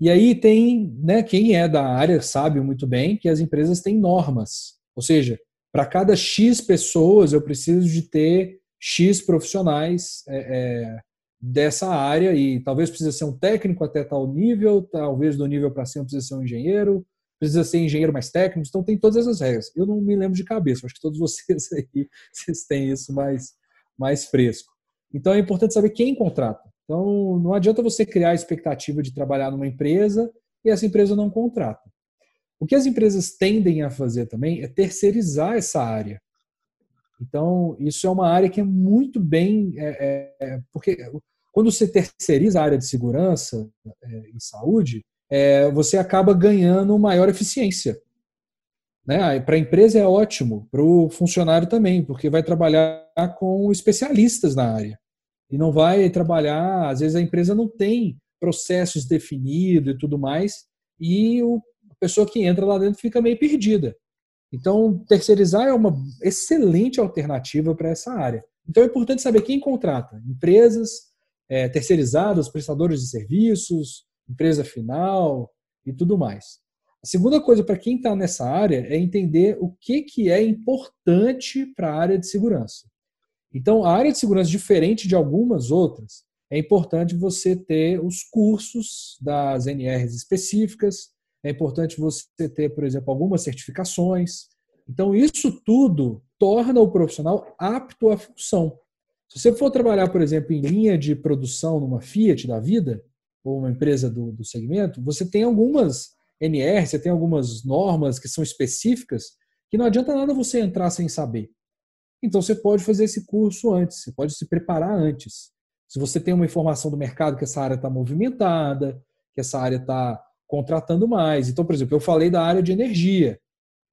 E aí tem, né, quem é da área sabe muito bem que as empresas têm normas. Ou seja, para cada X pessoas eu preciso de ter X profissionais é, é, dessa área e talvez precisa ser um técnico até tal nível, talvez do nível para cima precisa ser um engenheiro, precisa ser engenheiro mais técnico, então tem todas essas regras. Eu não me lembro de cabeça, acho que todos vocês aí vocês têm isso mais, mais fresco. Então é importante saber quem contrata. Então, não adianta você criar a expectativa de trabalhar numa empresa e essa empresa não contrata. O que as empresas tendem a fazer também é terceirizar essa área. Então, isso é uma área que é muito bem. É, é, é porque quando você terceiriza a área de segurança é, e saúde, é, você acaba ganhando maior eficiência. Né? Para a empresa é ótimo, para o funcionário também, porque vai trabalhar com especialistas na área e não vai trabalhar. Às vezes a empresa não tem processos definidos e tudo mais, e o, a pessoa que entra lá dentro fica meio perdida. Então, terceirizar é uma excelente alternativa para essa área. Então, é importante saber quem contrata: empresas é, terceirizadas, prestadores de serviços, empresa final e tudo mais. A segunda coisa para quem está nessa área é entender o que, que é importante para a área de segurança. Então, a área de segurança, diferente de algumas outras, é importante você ter os cursos das NRs específicas, é importante você ter, por exemplo, algumas certificações. Então, isso tudo torna o profissional apto à função. Se você for trabalhar, por exemplo, em linha de produção numa Fiat da vida, ou uma empresa do, do segmento, você tem algumas NR, você tem algumas normas que são específicas que não adianta nada você entrar sem saber. Então você pode fazer esse curso antes, você pode se preparar antes. Se você tem uma informação do mercado que essa área está movimentada, que essa área está contratando mais. Então, por exemplo, eu falei da área de energia.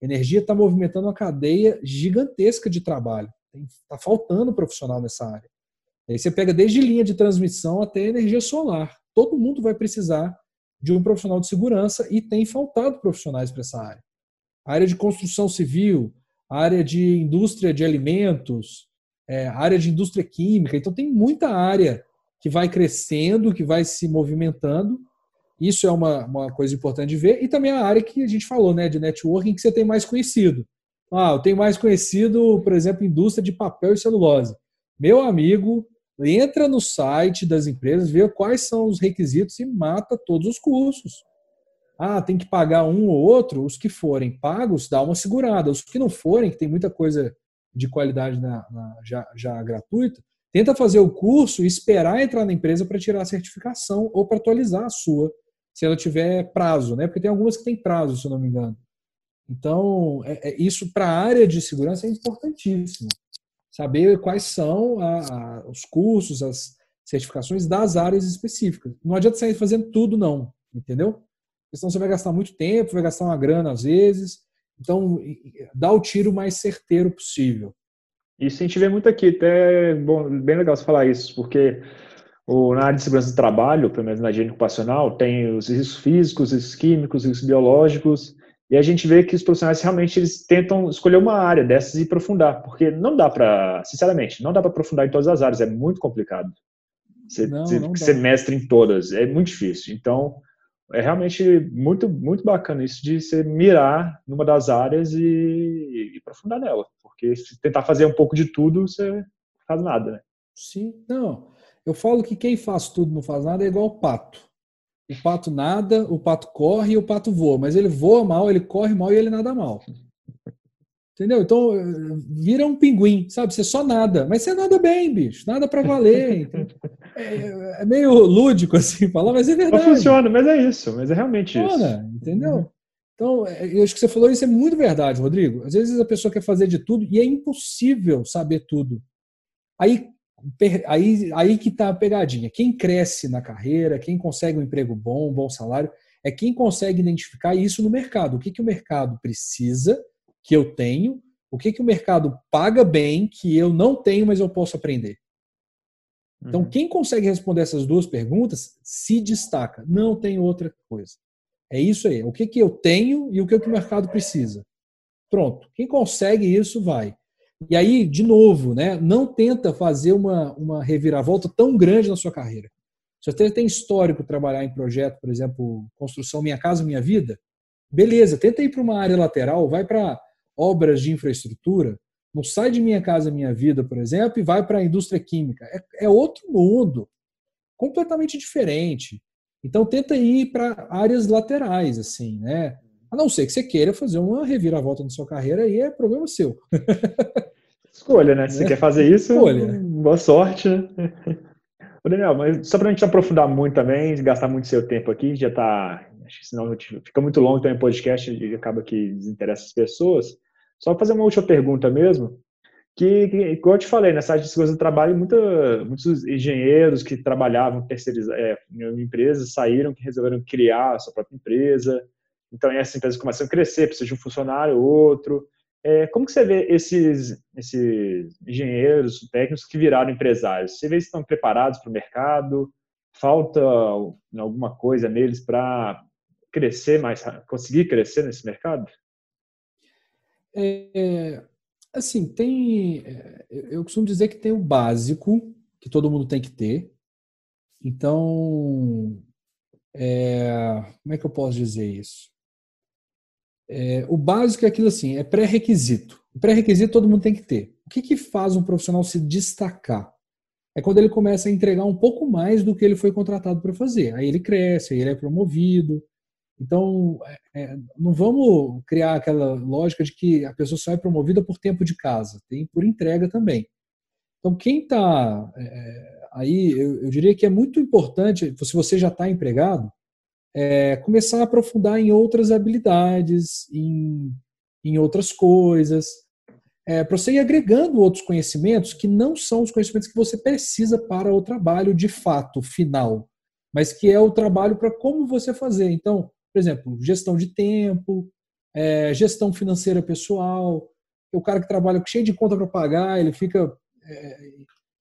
Energia está movimentando uma cadeia gigantesca de trabalho. Está faltando profissional nessa área. Aí você pega desde linha de transmissão até energia solar. Todo mundo vai precisar de um profissional de segurança e tem faltado profissionais para essa área. A área de construção civil, área de indústria de alimentos, é, área de indústria química. Então, tem muita área que vai crescendo, que vai se movimentando. Isso é uma, uma coisa importante de ver. E também a área que a gente falou, né, de networking, que você tem mais conhecido. Ah, eu tenho mais conhecido, por exemplo, indústria de papel e celulose. Meu amigo, entra no site das empresas, vê quais são os requisitos e mata todos os cursos. Ah, tem que pagar um ou outro. Os que forem pagos, dá uma segurada. Os que não forem, que tem muita coisa de qualidade na, na, já, já gratuita, tenta fazer o curso e esperar entrar na empresa para tirar a certificação ou para atualizar a sua, se ela tiver prazo, né? Porque tem algumas que têm prazo, se eu não me engano. Então, é, é, isso para a área de segurança é importantíssimo. Saber quais são a, a, os cursos, as certificações das áreas específicas. Não adianta sair fazendo tudo, não. Entendeu? Senão você vai gastar muito tempo, vai gastar uma grana às vezes. Então, dá o tiro mais certeiro possível. Isso a gente vê muito aqui, até bom, bem legal você falar isso, porque o, na área de segurança do trabalho, pelo menos na higiene ocupacional, tem os riscos físicos, os riscos químicos, os riscos biológicos, e a gente vê que os profissionais realmente eles tentam escolher uma área dessas e aprofundar, porque não dá para, sinceramente, não dá para aprofundar em todas as áreas, é muito complicado. Você, não, não ser mestre em todas, é muito difícil. Então, é realmente muito, muito bacana isso de você mirar numa das áreas e, e aprofundar nela, porque se tentar fazer um pouco de tudo, você não faz nada, né? Sim, não. Eu falo que quem faz tudo não faz nada é igual o pato. O pato nada, o pato corre e o pato voa. Mas ele voa mal, ele corre mal e ele nada mal. Entendeu? Então, vira um pinguim, sabe? Você só nada. Mas você nada bem, bicho. Nada para valer. É, é, meio lúdico assim falar, mas é verdade. Não funciona, mas é isso. Mas é realmente funciona, isso. Entendeu? Então, é, eu acho que você falou isso é muito verdade, Rodrigo. Às vezes a pessoa quer fazer de tudo e é impossível saber tudo. Aí aí, aí que está a pegadinha. Quem cresce na carreira, quem consegue um emprego bom, um bom salário, é quem consegue identificar isso no mercado. O que, que o mercado precisa, que eu tenho, o que, que o mercado paga bem, que eu não tenho, mas eu posso aprender. Então, uhum. quem consegue responder essas duas perguntas se destaca. Não tem outra coisa. É isso aí. O que, que eu tenho e o que, que o mercado precisa. Pronto. Quem consegue isso, vai. E aí, de novo, né, não tenta fazer uma, uma reviravolta tão grande na sua carreira. Se você tem histórico trabalhar em projeto, por exemplo, construção Minha Casa Minha Vida, beleza, tenta ir para uma área lateral, vai para obras de infraestrutura, não sai de Minha Casa Minha Vida, por exemplo, e vai para a indústria química. É, é outro mundo, completamente diferente. Então tenta ir para áreas laterais, assim, né? A não ser que você queira fazer uma reviravolta na sua carreira, aí é problema seu. Escolha, né? Se você é. quer fazer isso, Escolha. boa sorte. Né? Ô Daniel, mas só para a gente aprofundar muito também, gastar muito seu tempo aqui, já está. Acho que senão fica muito longo também o podcast e acaba que desinteressa as pessoas. Só fazer uma última pergunta mesmo, que, que como eu te falei, nessa área de segurança do trabalho, muita, muitos engenheiros que trabalhavam é, em empresas saíram, que resolveram criar a sua própria empresa, então, essas empresas começam a crescer, precisa de um funcionário, outro. É, como que você vê esses, esses engenheiros, técnicos que viraram empresários? Você vê se estão preparados para o mercado? Falta alguma coisa neles para crescer mais, conseguir crescer nesse mercado? É, assim, tem. É, eu costumo dizer que tem o básico que todo mundo tem que ter. Então, é, como é que eu posso dizer isso? É, o básico é aquilo assim, é pré-requisito. O pré-requisito todo mundo tem que ter. O que, que faz um profissional se destacar? É quando ele começa a entregar um pouco mais do que ele foi contratado para fazer. Aí ele cresce, aí ele é promovido. Então, é, é, não vamos criar aquela lógica de que a pessoa só é promovida por tempo de casa, tem por entrega também. Então, quem está é, aí, eu, eu, diria que é muito importante, se você já está empregado, é, começar a aprofundar em outras habilidades, em, em outras coisas, é, para você ir agregando outros conhecimentos que não são os conhecimentos que você precisa para o trabalho de fato, final, mas que é o trabalho para como você fazer. Então, por exemplo, gestão de tempo, é, gestão financeira pessoal, o cara que trabalha cheio de conta para pagar, ele fica. É,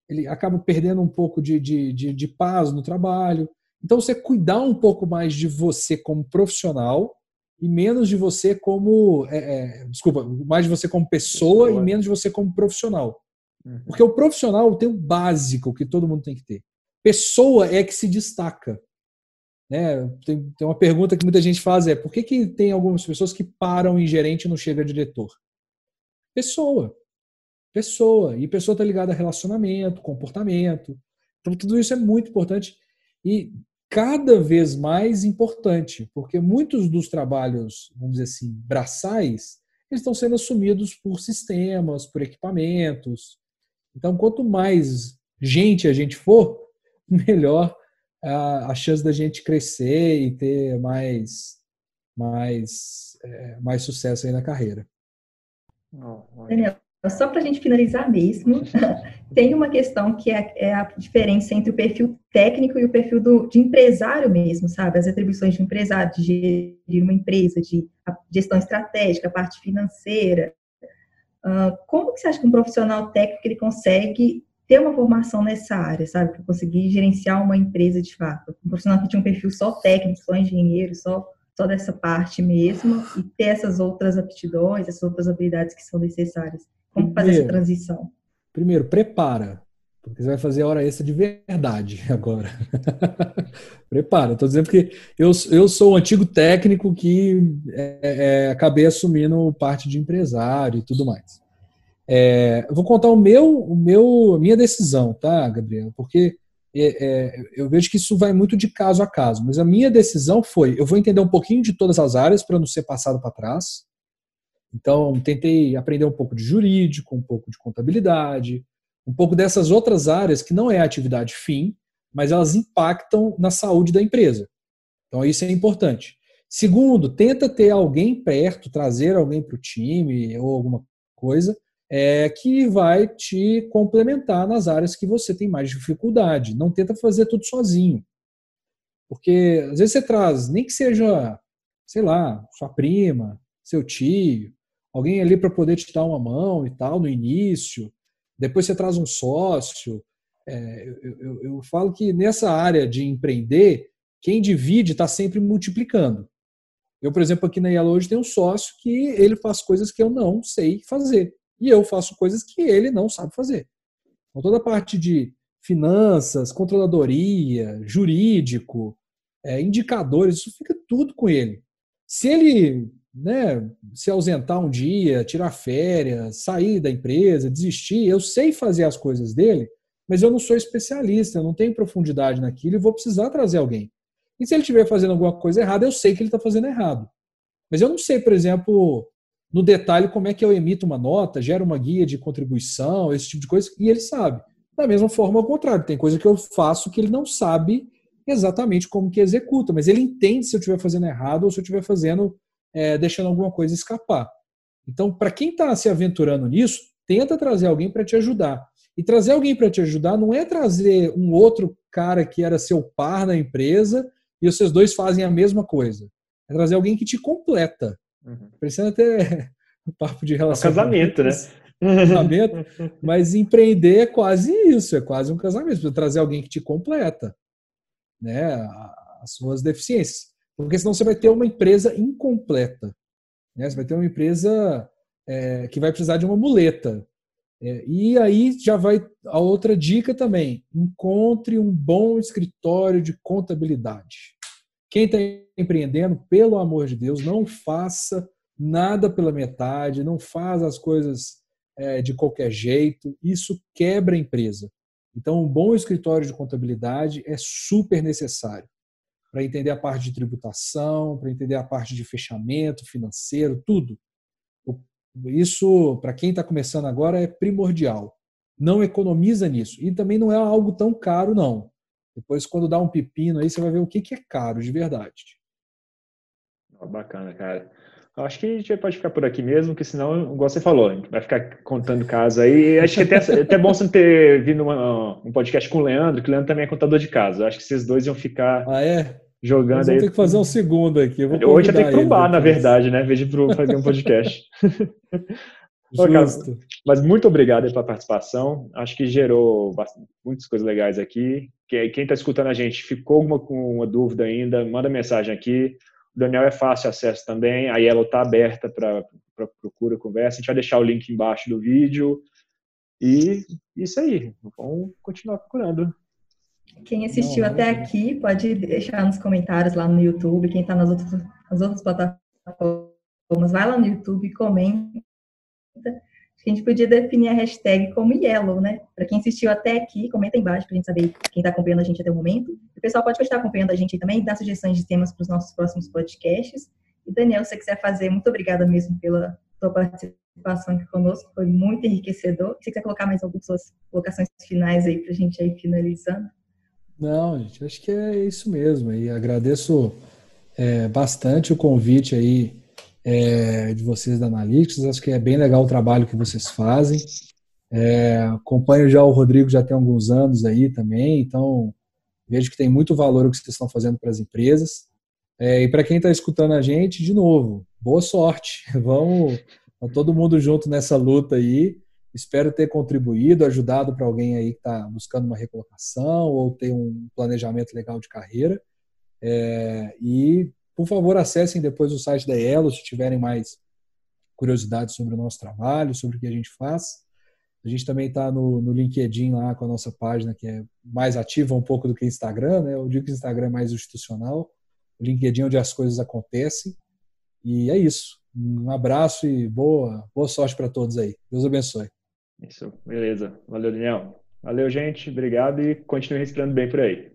ele acaba perdendo um pouco de, de, de, de paz no trabalho. Então, você cuidar um pouco mais de você como profissional e menos de você como. É, é, desculpa, mais de você como pessoa, pessoa, e menos de você como profissional. Uhum. Porque o profissional tem o básico que todo mundo tem que ter. Pessoa é que se destaca. Né? Tem, tem uma pergunta que muita gente faz: é por que, que tem algumas pessoas que param em gerente e não chega a diretor? Pessoa. Pessoa. E pessoa está ligada a relacionamento, comportamento. Então, tudo isso é muito importante. E cada vez mais importante, porque muitos dos trabalhos, vamos dizer assim, braçais, eles estão sendo assumidos por sistemas, por equipamentos. Então, quanto mais gente a gente for, melhor a, a chance da gente crescer e ter mais, mais, é, mais sucesso aí na carreira. Daniel, só para a gente finalizar mesmo, tem uma questão que é, é, a diferença entre o perfil técnico e o perfil do, de empresário mesmo, sabe? As atribuições de um empresário, de gerir uma empresa, de gestão estratégica, a parte financeira. Uh, como que você acha que um profissional técnico ele consegue ter uma formação nessa área, sabe? Para conseguir gerenciar uma empresa de fato? Um profissional que tinha um perfil só técnico, só engenheiro, só só dessa parte mesmo e ter essas outras aptidões, essas outras habilidades que são necessárias. Como fazer essa transição? Primeiro, prepara. Porque você vai fazer a hora extra de verdade agora. prepara. Estou dizendo que eu, eu sou o antigo técnico que é, é, acabei assumindo parte de empresário e tudo mais. É, vou contar o meu, o meu, minha decisão, tá, Gabriela? Porque é, é, eu vejo que isso vai muito de caso a caso, mas a minha decisão foi: eu vou entender um pouquinho de todas as áreas para não ser passado para trás. Então, tentei aprender um pouco de jurídico, um pouco de contabilidade, um pouco dessas outras áreas que não é atividade fim, mas elas impactam na saúde da empresa. Então, isso é importante. Segundo, tenta ter alguém perto, trazer alguém para o time ou alguma coisa é, que vai te complementar nas áreas que você tem mais dificuldade. Não tenta fazer tudo sozinho. Porque às vezes você traz, nem que seja, sei lá, sua prima, seu tio, alguém ali para poder te dar uma mão e tal no início. Depois você traz um sócio. É, eu, eu, eu, falo que nessa área de empreender, quem divide está sempre multiplicando. Eu, por exemplo, aqui na Yellow hoje tenho um sócio que ele faz coisas que eu não sei fazer. E eu faço coisas que ele não sabe fazer. Então, toda a parte de finanças, controladoria, jurídico, é, indicadores, isso fica tudo com ele. Se ele né, se ausentar um dia, tirar férias, sair da empresa, desistir. Eu sei fazer as coisas dele, mas eu não sou especialista, eu não tenho profundidade naquilo e vou precisar trazer alguém. E se ele estiver fazendo alguma coisa errada, eu sei que ele está fazendo errado. Mas eu não sei, por exemplo, no detalhe como é que eu emito uma nota, gero uma guia de contribuição, esse tipo de coisa, e ele sabe. Da mesma forma, ao contrário, tem coisa que eu faço que ele não sabe exatamente como que executa, mas ele entende se eu estiver fazendo errado ou se eu estiver fazendo é, deixando alguma coisa escapar. Então, para quem está se aventurando nisso, tenta trazer alguém para te ajudar. E trazer alguém para te ajudar não é trazer um outro cara que era seu par na empresa e vocês dois fazem a mesma coisa. É trazer alguém que te completa. Uhum. Precisa ter um papo de relação. É um casamento, né? Casamento, mas empreender é quase isso, é quase um casamento. Trazer alguém que te completa, né? As suas deficiências. Porque senão você vai ter uma empresa incompleta. Né? Você vai ter uma empresa é, que vai precisar de uma muleta. É, e aí já vai a outra dica também: encontre um bom escritório de contabilidade. Quem está empreendendo, pelo amor de Deus, não faça nada pela metade, não faz as coisas é, de qualquer jeito. Isso quebra a empresa. Então, um bom escritório de contabilidade é super necessário para entender a parte de tributação, para entender a parte de fechamento financeiro, tudo. Isso, para quem está começando agora, é primordial. Não economiza nisso. E também não é algo tão caro, não. Depois, quando dá um pepino aí, você vai ver o que, que é caro de verdade. Bacana, cara. Acho que a gente pode ficar por aqui mesmo, porque senão, igual você falou, a gente vai ficar contando casos aí. Acho que até, até bom você ter vindo uma, um podcast com o Leandro, que o Leandro também é contador de casos. Acho que vocês dois iam ficar ah, é? jogando aí. Ter que fazer um segundo aqui. Hoje ia ter que trombar, na verdade, né? Vez de fazer um podcast. Justo. Mas muito obrigado pela participação. Acho que gerou bastante, muitas coisas legais aqui. Quem está escutando a gente ficou alguma, com uma dúvida ainda, manda mensagem aqui. O Daniel é fácil acesso também. A Yellow está aberta para procura, conversa. A gente vai deixar o link embaixo do vídeo. E isso aí. Vamos continuar procurando. Quem assistiu Não, até aqui pode deixar nos comentários lá no YouTube. Quem está nas outras, nas outras plataformas, vai lá no YouTube, comenta a gente podia definir a hashtag como Yellow, né? Para quem assistiu até aqui, comenta embaixo para a gente saber quem está acompanhando a gente até o momento. O pessoal pode estar acompanhando a gente também, dar sugestões de temas para os nossos próximos podcasts. E Daniel, se você quiser fazer, muito obrigada mesmo pela sua participação aqui conosco, foi muito enriquecedor. Se você quiser colocar mais algumas suas colocações finais aí para a gente aí finalizando. Não, gente, acho que é isso mesmo. E agradeço é, bastante o convite aí é, de vocês da Analytics. Acho que é bem legal o trabalho que vocês fazem. É, acompanho já o Rodrigo já tem alguns anos aí também, então vejo que tem muito valor o que vocês estão fazendo para as empresas. É, e para quem está escutando a gente, de novo, boa sorte. Vamos tá todo mundo junto nessa luta aí. Espero ter contribuído, ajudado para alguém aí que está buscando uma recolocação ou ter um planejamento legal de carreira. É, e por favor, acessem depois o site da Elo se tiverem mais curiosidades sobre o nosso trabalho, sobre o que a gente faz. A gente também está no, no, LinkedIn lá com a nossa página, que é mais ativa um pouco do que o Instagram, né? Eu digo que o Instagram é mais institucional. O LinkedIn é onde as coisas acontecem. E é isso. Um abraço e boa, boa sorte para todos aí. Deus abençoe. Isso, beleza. Valeu, Daniel. Valeu, gente. Obrigado e continue respirando bem por aí.